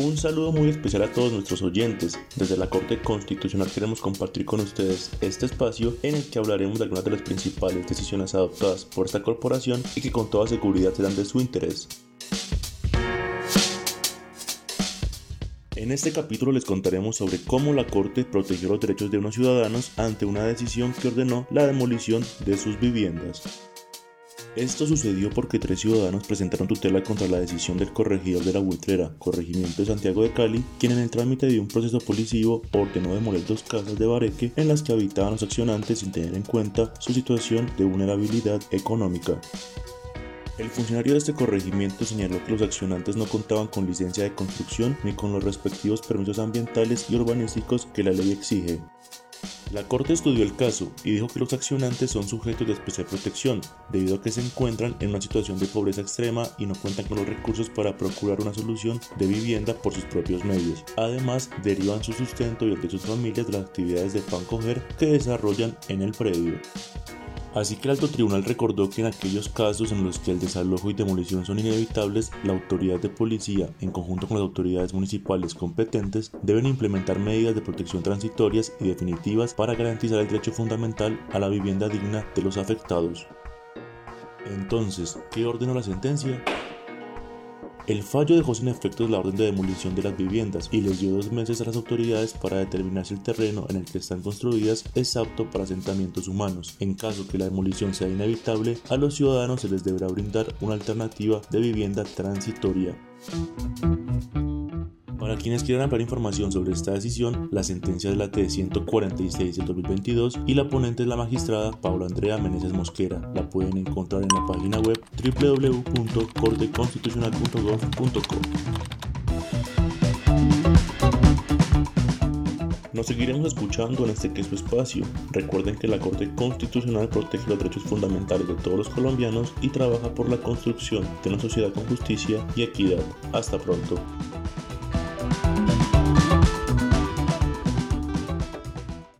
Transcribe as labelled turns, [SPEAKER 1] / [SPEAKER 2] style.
[SPEAKER 1] Un saludo muy especial a todos nuestros oyentes. Desde la Corte Constitucional queremos compartir con ustedes este espacio en el que hablaremos de algunas de las principales decisiones adoptadas por esta corporación y que con toda seguridad serán de su interés. En este capítulo les contaremos sobre cómo la Corte protegió los derechos de unos ciudadanos ante una decisión que ordenó la demolición de sus viviendas. Esto sucedió porque tres ciudadanos presentaron tutela contra la decisión del corregidor de la Buitrera, corregimiento de Santiago de Cali, quien en el trámite de un proceso policivo ordenó demoler dos casas de Bareque en las que habitaban los accionantes sin tener en cuenta su situación de vulnerabilidad económica. El funcionario de este corregimiento señaló que los accionantes no contaban con licencia de construcción ni con los respectivos permisos ambientales y urbanísticos que la ley exige. La Corte estudió el caso y dijo que los accionantes son sujetos de especial protección, debido a que se encuentran en una situación de pobreza extrema y no cuentan con los recursos para procurar una solución de vivienda por sus propios medios. Además, derivan su sustento y el de sus familias de las actividades de pan coger que desarrollan en el predio. Así que el alto tribunal recordó que en aquellos casos en los que el desalojo y demolición son inevitables, la autoridad de policía, en conjunto con las autoridades municipales competentes, deben implementar medidas de protección transitorias y definitivas para garantizar el derecho fundamental a la vivienda digna de los afectados. Entonces, ¿qué ordenó la sentencia? El fallo dejó sin efectos la orden de demolición de las viviendas y les dio dos meses a las autoridades para determinar si el terreno en el que están construidas es apto para asentamientos humanos. En caso que la demolición sea inevitable, a los ciudadanos se les deberá brindar una alternativa de vivienda transitoria. Para quienes quieran ampliar información sobre esta decisión, la sentencia es la T146 de 2022 y la ponente es la magistrada Paula Andrea Meneses Mosquera. La pueden encontrar en la página web www.corteconstitucional.gov.co. Nos seguiremos escuchando en este que es su espacio. Recuerden que la Corte Constitucional protege los derechos fundamentales de todos los colombianos y trabaja por la construcción de una sociedad con justicia y equidad. Hasta pronto.